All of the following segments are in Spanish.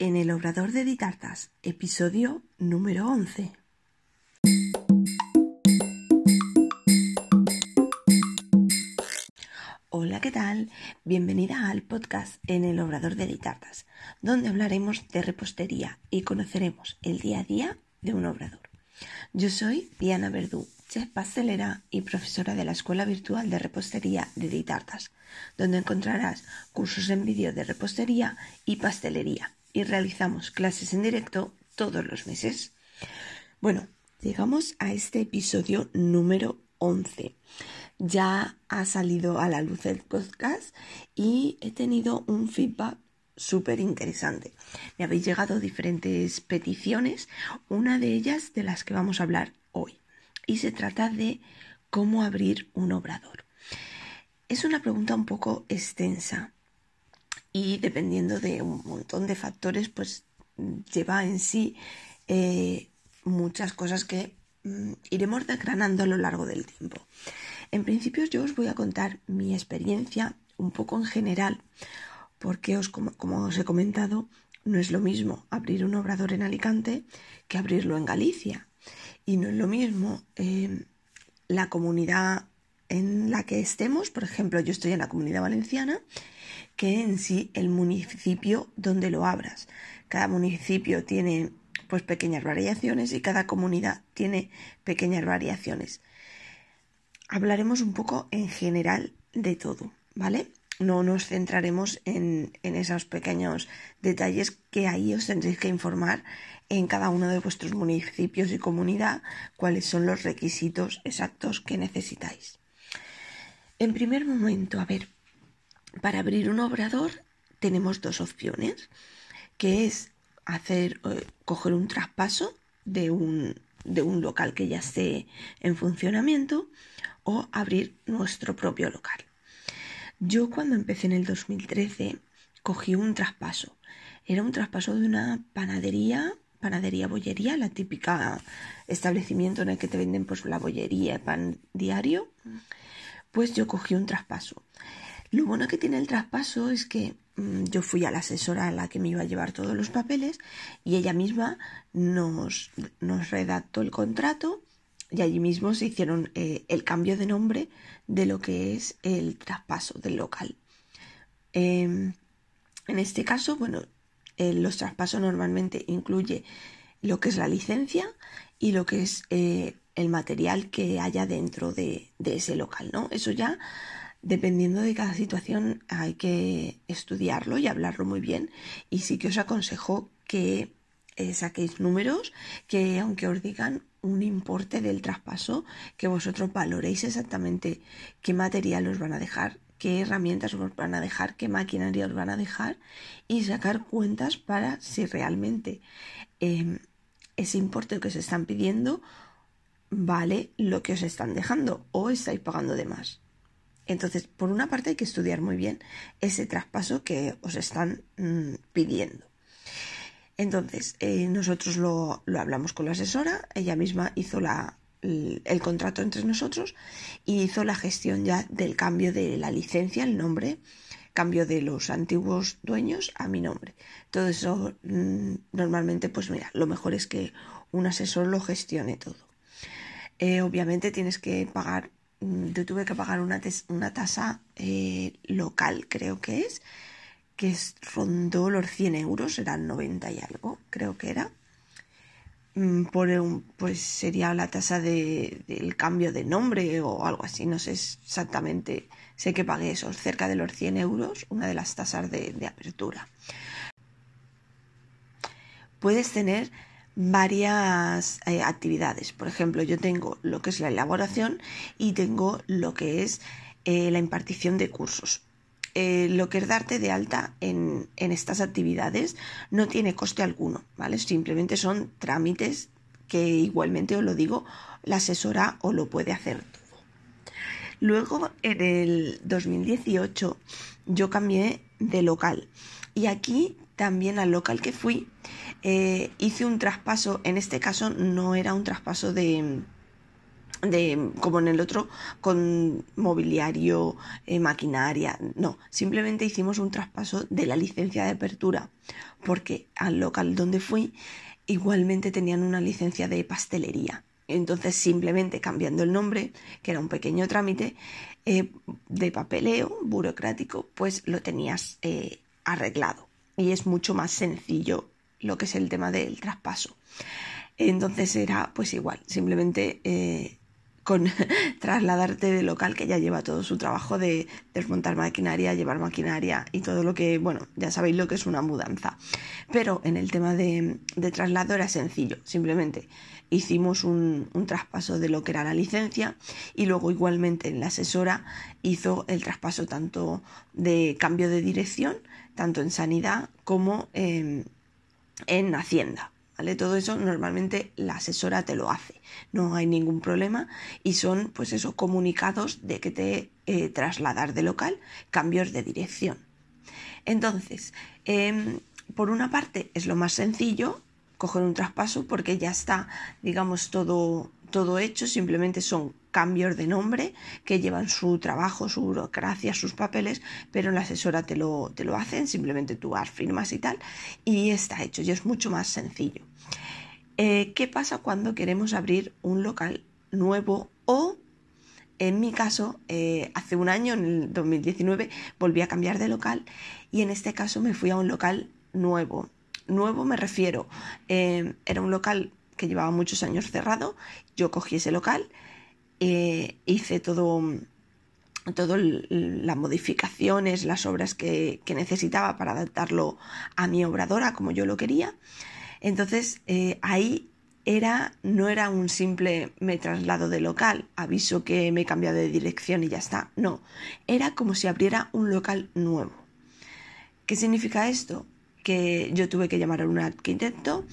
en el Obrador de Ditartas, episodio número 11. Hola, ¿qué tal? Bienvenida al podcast en el Obrador de Ditartas, donde hablaremos de repostería y conoceremos el día a día de un obrador. Yo soy Diana Verdú, chef pastelera y profesora de la Escuela Virtual de Repostería de Ditartas, donde encontrarás cursos en vídeo de repostería y pastelería y realizamos clases en directo todos los meses. Bueno, llegamos a este episodio número 11. Ya ha salido a la luz el podcast y he tenido un feedback súper interesante. Me habéis llegado diferentes peticiones, una de ellas de las que vamos a hablar hoy. Y se trata de cómo abrir un obrador. Es una pregunta un poco extensa y dependiendo de un montón de factores, pues lleva en sí eh, muchas cosas que mm, iremos desgranando a lo largo del tiempo. En principio yo os voy a contar mi experiencia un poco en general, porque os, como, os he comentado, no es lo mismo abrir un obrador en Alicante que abrirlo en Galicia. Y no es lo mismo eh, la comunidad en la que estemos, por ejemplo, yo estoy en la comunidad valenciana, que en sí el municipio donde lo abras. Cada municipio tiene pues pequeñas variaciones y cada comunidad tiene pequeñas variaciones. Hablaremos un poco en general de todo, ¿vale? No nos centraremos en, en esos pequeños detalles que ahí os tendréis que informar en cada uno de vuestros municipios y comunidad cuáles son los requisitos exactos que necesitáis. En primer momento, a ver, para abrir un obrador tenemos dos opciones, que es hacer, eh, coger un traspaso de un, de un local que ya esté en funcionamiento o abrir nuestro propio local. Yo cuando empecé en el 2013 cogí un traspaso. Era un traspaso de una panadería, panadería bollería, la típica establecimiento en el que te venden pues la bollería, pan diario pues yo cogí un traspaso. Lo bueno que tiene el traspaso es que mm, yo fui a la asesora a la que me iba a llevar todos los papeles y ella misma nos, nos redactó el contrato y allí mismo se hicieron eh, el cambio de nombre de lo que es el traspaso del local. Em, en este caso, bueno, eh, los traspasos normalmente incluye lo que es la licencia y lo que es eh, el material que haya dentro de, ese local, ¿no? Eso ya, dependiendo de cada situación, hay que estudiarlo y hablarlo muy bien. Y sí que os aconsejo que eh, saquéis números, que aunque os digan un importe del traspaso, que vosotros valoréis exactamente qué material os van a dejar, qué herramientas os van a dejar, qué maquinaria os van a dejar y sacar cuentas para si realmente em, ese importe que os están pidiendo vale lo que os están dejando o estáis pagando de más. Entonces, por una parte hay que estudiar muy bien ese traspaso que os están mm, pidiendo. Entonces, eh, nosotros lo, hablamos con la asesora, ella misma hizo la, el, contrato entre nosotros y hizo la gestión ya del cambio de la licencia, el nombre, cambio de los antiguos dueños a mi nombre. Todo eso, mm, normalmente, pues mira, lo mejor es que un asesor lo gestione todo. Eh, obviamente tienes que pagar, yo tuve que pagar una, una tasa eh, local, creo que es, que es, rondó los 100 euros, eran 90 y algo, creo que era. Mm, por un, pues sería la tasa de, del cambio de nombre o algo así, no sé exactamente, sé que pagué eso, cerca de los 100 euros, una de las tasas de, de apertura. Puedes tener varias eh, actividades. Por ejemplo, yo tengo lo que es la elaboración y tengo lo que es eh, la impartición de cursos. Eh, lo que es darte de alta en, en, estas actividades no tiene coste alguno, ¿vale? Simplemente son trámites que igualmente os lo digo, la asesora o lo puede hacer. Luego, en el 2018, yo cambié de local y aquí también al local que fui eh, hice un traspaso, en este caso no era un traspaso de, de, como en el otro, con mobiliario, eh, maquinaria. No, simplemente hicimos un traspaso de la licencia de apertura, porque al local donde fui igualmente tenían una licencia de pastelería. Entonces, simplemente cambiando el nombre, que era un pequeño trámite eh, de papeleo burocrático, pues lo tenías arreglado. Y es mucho más sencillo lo que es el tema del traspaso. Entonces era pues igual, simplemente con trasladarte de local que ya lleva todo su trabajo de desmontar maquinaria, llevar maquinaria y todo lo que, bueno, ya sabéis lo que es una mudanza. Pero en el tema de, traslado era sencillo, simplemente hicimos un, un, traspaso de lo que era la licencia y luego igualmente la asesora hizo el traspaso tanto de cambio de dirección, tanto en sanidad como en Hacienda. Todo eso normalmente la asesora te lo hace, no hay ningún problema y son pues esos comunicados de que te eh, trasladar de local, cambios de dirección. Entonces, em, por una parte es lo más sencillo, coger un traspaso porque ya está, digamos, todo, todo hecho, simplemente son cambios de nombre que llevan su trabajo, su burocracia, sus papeles, pero la asesora te lo, te lo hacen, simplemente tú has firmas y tal, y está hecho, y es mucho más sencillo. Eh, ¿Qué pasa cuando queremos abrir un local nuevo o, en mi caso, eh, hace un año, en el 2019, volví a cambiar de local y en este caso me fui a un local nuevo? Nuevo me refiero, eh, era un local que llevaba muchos años cerrado, yo cogí ese local, hice todo todas las modificaciones, las obras que, que, necesitaba para adaptarlo a mi obradora como yo lo quería. Entonces eh, ahí era, no era un simple me traslado de local, aviso que me he cambiado de dirección y ya está. No, era como si abriera un local nuevo. ¿Qué significa esto? Que yo tuve que llamar a un arquitecto,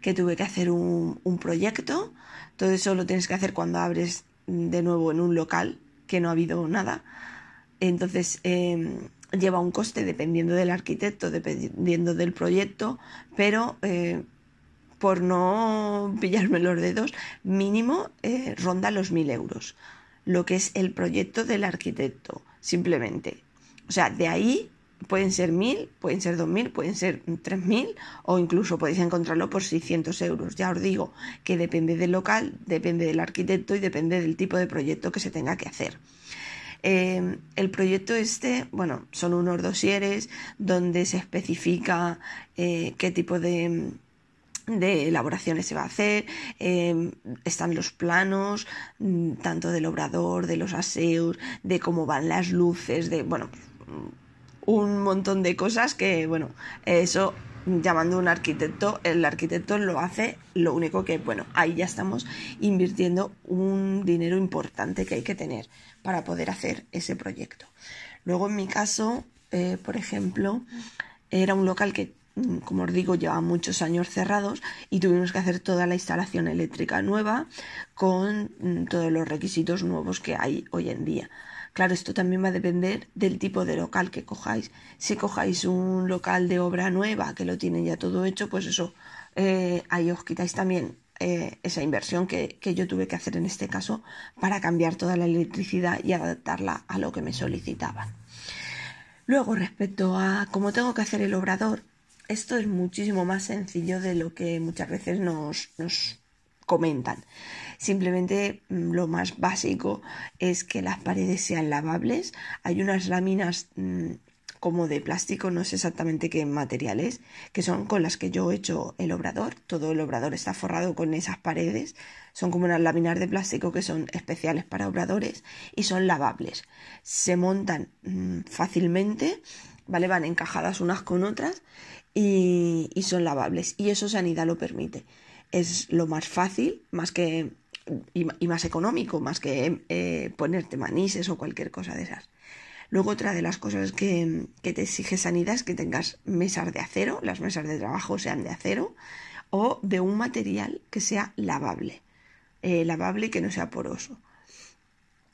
que tuve que hacer un, proyecto. Todo eso lo tienes que hacer cuando abres de nuevo en un local, que no ha habido nada. Entonces, em, lleva un coste dependiendo del arquitecto, dependiendo del proyecto, pero eh, por no pillarme los dedos, mínimo eh, ronda los mil euros, lo que es el proyecto del arquitecto, simplemente. O sea, de ahí pueden ser mil, pueden ser dos mil, pueden ser tres mil o incluso podéis encontrarlo por 600 euros. Ya os digo que depende del local, depende del arquitecto y depende del tipo de proyecto que se tenga que hacer. Eh, el proyecto este, bueno, son unos dosieres donde se especifica eh, qué tipo de, de elaboraciones se va a hacer, em, están los planos, mm, tanto del obrador, de los aseos, de cómo van las luces, de, bueno, un montón de cosas que, bueno, eso llamando a un arquitecto, el arquitecto lo hace, lo único que, bueno, ahí ya estamos invirtiendo un dinero importante que hay que tener para poder hacer ese proyecto. Luego, en mi caso, eh, por ejemplo, era un local que Mm, como os digo, lleva muchos años cerrados y tuvimos que hacer toda la instalación eléctrica nueva con mm, todos los requisitos nuevos que hay hoy en día. Claro, esto también va a depender del tipo de local que cojáis. Si cojáis un local de obra nueva que lo tienen ya todo hecho, pues eso, eh, ahí os quitáis también eh, esa inversión que, que, yo tuve que hacer en este caso para cambiar toda la electricidad y adaptarla a lo que me solicitaban. Luego, respecto a cómo tengo que hacer el obrador, esto es muchísimo más sencillo de lo que muchas veces nos, comentan. Simplemente mm, lo más básico es que las paredes sean lavables. Hay unas láminas mm, como de plástico, no sé exactamente qué materiales, que son con las que yo he hecho el obrador. Todo el obrador está forrado con esas paredes. Son como unas láminas de plástico que son especiales para obradores y son lavables. Se montan mm, fácilmente, ¿vale? Van encajadas unas con otras y, son lavables. Y eso Sanidad lo permite. Es lo más fácil, más que y, más económico, más que eh, ponerte manises o cualquier cosa de esas. Luego otra de las cosas que, te exige Sanidad es que tengas mesas de acero, las mesas de trabajo sean de acero o de un material que sea lavable, eh, lavable y que no sea poroso.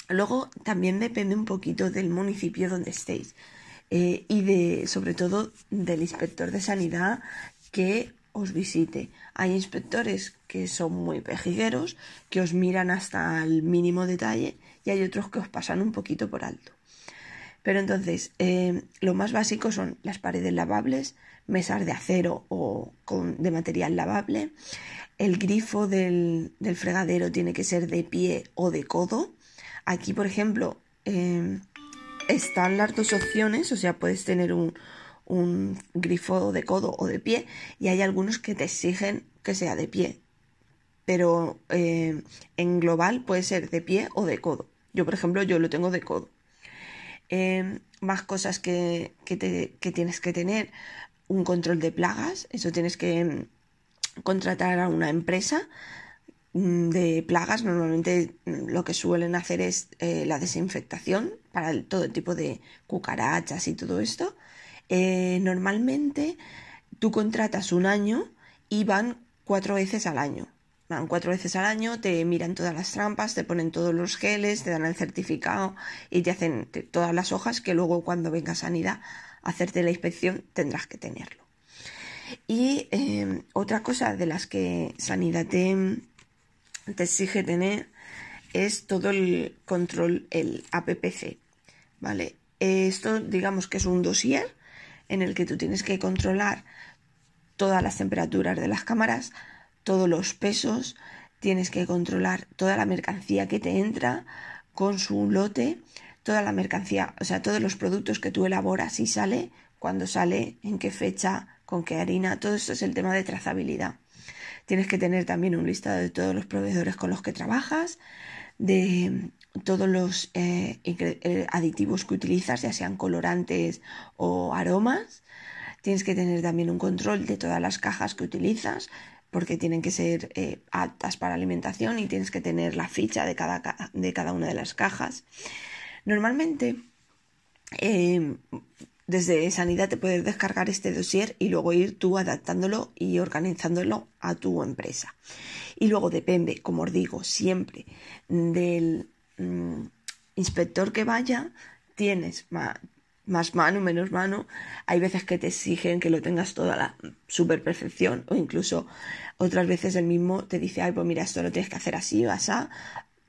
Luego también depende un poquito del municipio donde estéis. Eh, y de, sobre todo del inspector de sanidad que os visite. Hay inspectores que son muy pejigueros, que os miran hasta el mínimo detalle y hay otros que os pasan un poquito por alto. Pero entonces, eh, lo más básico son las paredes lavables, mesas de acero o con, de material lavable. El grifo del, fregadero tiene que ser de pie o de codo. Aquí, por ejemplo, eh, están las dos opciones, o sea, puedes tener un, un grifo de codo o de pie y hay algunos que te exigen que sea de pie. Pero eh, en global puede ser de pie o de codo. Yo, por ejemplo, yo lo tengo de codo. Em, más cosas que, tienes que tener. Un control de plagas. Eso tienes que em, contratar a una empresa mm, de plagas. Normalmente mm, lo que suelen hacer es eh, la desinfectación para todo tipo de cucarachas y todo esto. Eh, normalmente tú contratas un año y van cuatro veces al año. Van cuatro veces al año, te miran todas las trampas, te ponen todos los geles, te dan el certificado y te hacen todas las hojas que luego cuando venga Sanidad a hacerte la inspección tendrás que tenerlo. Y eh, otra cosa de las que Sanidad te, te exige tener es todo el control, el APPC. ¿Vale? Esto digamos que es un dossier en el que tú tienes que controlar todas las temperaturas de las cámaras, todos los pesos, tienes que controlar toda la mercancía que te entra con su lote, toda la mercancía, o sea, todos los productos que tú elaboras y sale, cuándo sale, en qué fecha, con qué harina, todo esto es el tema de trazabilidad. Tienes que tener también un listado de todos los proveedores con los que trabajas, de todos los eh, eh, aditivos que utilizas, ya sean colorantes o aromas. Tienes que tener también un control de todas las cajas que utilizas, porque tienen que ser eh, aptas para alimentación y tienes que tener la ficha de cada, de cada una de las cajas. Normalmente, desde Sanidad te puedes descargar este dossier y luego ir tú adaptándolo y organizándolo a tu empresa. Y luego depende, como os digo, siempre del Mm, inspector que vaya, tienes más, mano, menos mano. Hay veces que te exigen que lo tengas toda la super perfección o incluso otras veces el mismo te dice, ay, pues mira, esto lo tienes que hacer así o así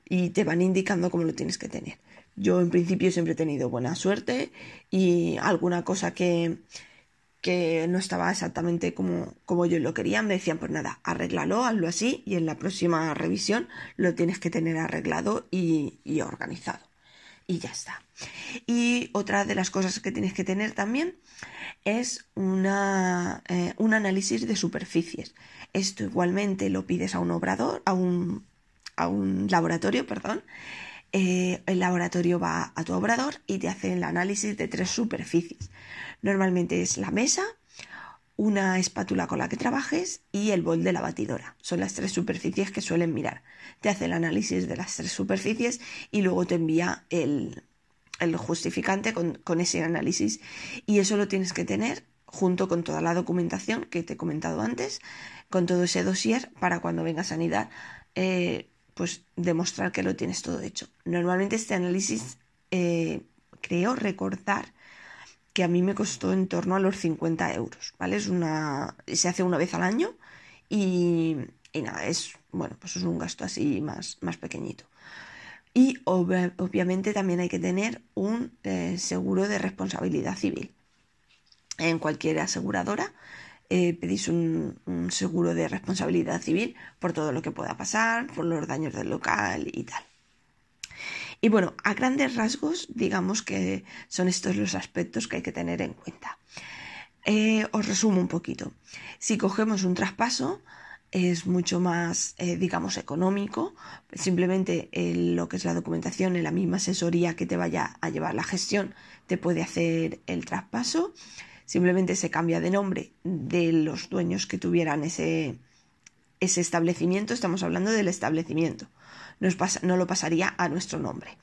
y te van indicando cómo lo tienes que tener. Yo en principio siempre he tenido buena suerte y alguna cosa que, que no estaba exactamente como, como yo lo quería, me decían, pues nada, arréglalo, hazlo así y en la próxima revisión lo tienes que tener arreglado y, organizado. Y ya está. Y otra de las cosas que tienes que tener también es una, eh, un análisis de superficies. Esto igualmente lo pides a un obrador, a un, a un laboratorio, perdón. Eh, el laboratorio va a tu obrador y te hace el análisis de tres superficies. Normalmente es la mesa, una espátula con la que trabajes y el bol de la batidora. Son las tres superficies que suelen mirar. Te hace el análisis de las tres superficies y luego te envía el, justificante con, ese análisis. Y eso lo tienes que tener junto con toda la documentación que te he comentado antes, con todo ese dossier para cuando venga sanidad, eh, pues demostrar que lo tienes todo hecho. Normalmente este análisis eh, creo recordar que a mí me costó en torno a los 50 euros, ¿vale? Es una, se hace una vez al año y, nada, es, bueno, pues es un gasto así más, más pequeño. Y obviamente también hay que tener un eh, seguro de responsabilidad civil. En cualquier aseguradora eh, pedís un, seguro de responsabilidad civil por todo lo que pueda pasar, por los daños del local y tal. Y bueno, a grandes rasgos, digamos que son estos los aspectos que hay que tener en cuenta. Eh, os resumo un poquito. Si cogemos un traspaso, es mucho más, eh, digamos, económico. Simplemente lo que es la documentación en la misma asesoría que te vaya a llevar la gestión te puede hacer el traspaso. Simplemente se cambia de nombre de los dueños que tuvieran ese, ese establecimiento. Estamos hablando del establecimiento no lo pasaría a nuestro nombre.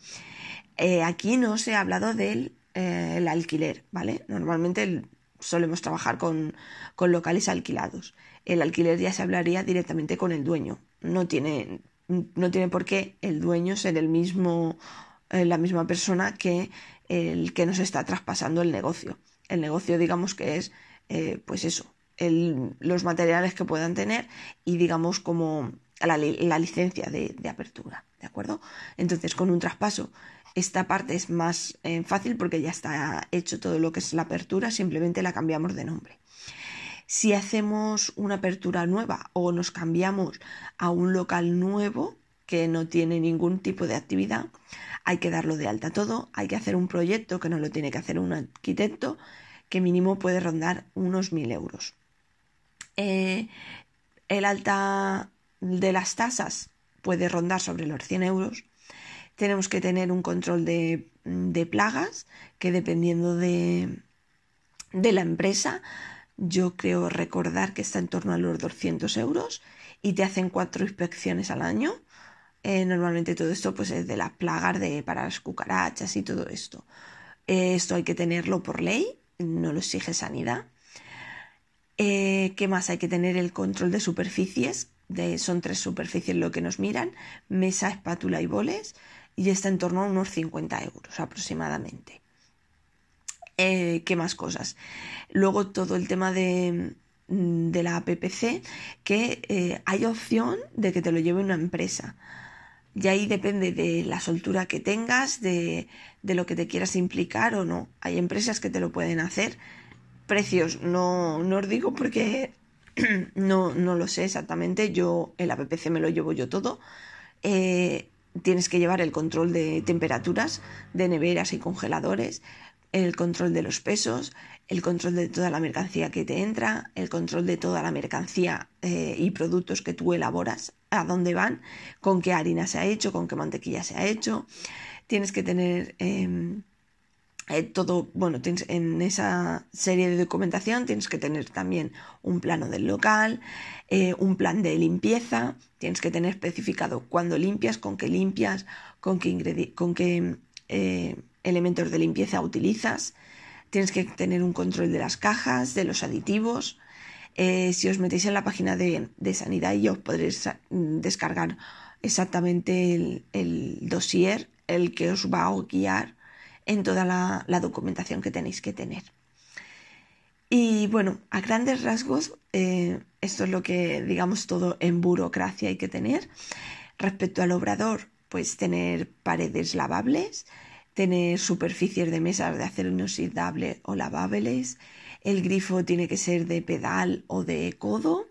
Eh, aquí no se ha hablado del eh, alquiler, ¿vale? Normalmente solemos trabajar con, locales alquilados. El alquiler ya se hablaría directamente con el dueño. No tiene, no tiene por qué el dueño ser el mismo, eh, la misma persona que el que nos está traspasando el negocio. El negocio, digamos que es, pues eso, los materiales que puedan tener y digamos como la, licencia de, apertura, ¿de acuerdo? Entonces con un traspaso esta parte es más eh, fácil porque ya está hecho todo lo que es la apertura, simplemente la cambiamos de nombre. Si hacemos una apertura nueva o nos cambiamos a un local nuevo que no tiene ningún tipo de actividad, hay que darlo de alta todo, hay que hacer un proyecto que no lo tiene que hacer un arquitecto, que mínimo puede rondar unos mil euros. Eh, el alta de las tasas puede rondar sobre los 100 euros. Tenemos que tener un control de, plagas que dependiendo de, de la empresa, yo creo recordar que está en torno a los 200 euros y te hacen cuatro inspecciones al año eh, normalmente todo esto pues es de las plagas de, para las cucarachas y todo esto. Eh, esto hay que tenerlo por ley, no lo exige sanidad. Eh, ¿Qué más? Hay que tener el control de superficies. De, son tres superficies lo que nos miran, mesa, espátula y boles, y está en torno a unos 50 euros aproximadamente. ¿Qué más cosas? Luego todo el tema de, de la PPC, que hay opción de que te lo lleve una empresa. Y ahí depende de la soltura que tengas, de, lo que te quieras implicar o no. Hay empresas que te lo pueden hacer. Precios, no, no os digo porque no, no lo sé exactamente. Yo, el APPC me lo llevo yo todo. Eh, tienes que llevar el control de temperaturas, de neveras y congeladores, el control de los pesos, el control de toda la mercancía que te entra, el control de toda la mercancía eh, y productos que tú elaboras, a dónde van, con qué harina se ha hecho, con qué mantequilla se ha hecho. Tienes que tener em, eh, todo, bueno, tienes, en esa serie de documentación tienes que tener también un plano del local, eh, un plan de limpieza, tienes que tener especificado cuándo limpias, con qué limpias, con qué, con qué elementos de limpieza utilizas. Tienes que tener un control de las cajas, de los aditivos. Eh, si os metéis en la página de, sanidad y os podréis mm, descargar exactamente el, dossier, el que os va a guiar en toda la, documentación que tenéis que tener. Y bueno, a grandes rasgos, eh, esto es lo que digamos todo en burocracia hay que tener. Respecto al obrador, pues tener paredes lavables, tener superficies de mesas de acero inoxidable o lavables, el grifo tiene que ser de pedal o de codo.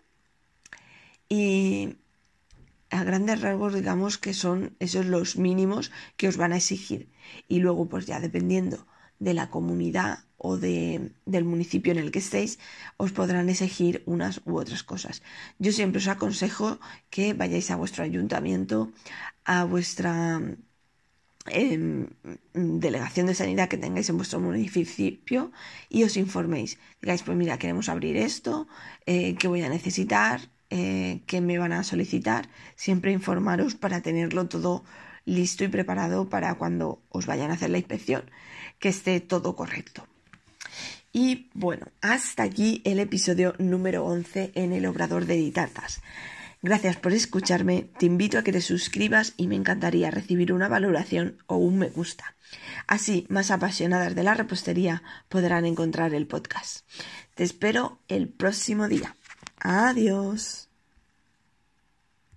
Y a grandes rasgos digamos que son esos los mínimos que os van a exigir. Y luego pues ya dependiendo de la comunidad o de, del municipio en el que estéis, os podrán exigir unas u otras cosas. Yo siempre os aconsejo que vayáis a vuestro ayuntamiento, a vuestra Em, delegación de sanidad que tengáis en vuestro municipio y os informéis. Digáis, pues mira, queremos abrir esto, eh, qué voy a necesitar, eh, qué me van a solicitar. Siempre informaros para tenerlo todo listo y preparado para cuando os vayan a hacer la inspección, que esté todo correcto. Y bueno, hasta aquí el episodio número 11 en el Obrador de Ditartas. Gracias por escucharme, te invito a que te suscribas y me encantaría recibir una valoración o un me gusta. Así, más apasionadas de la repostería podrán encontrar el podcast. Te espero el próximo día. Adiós.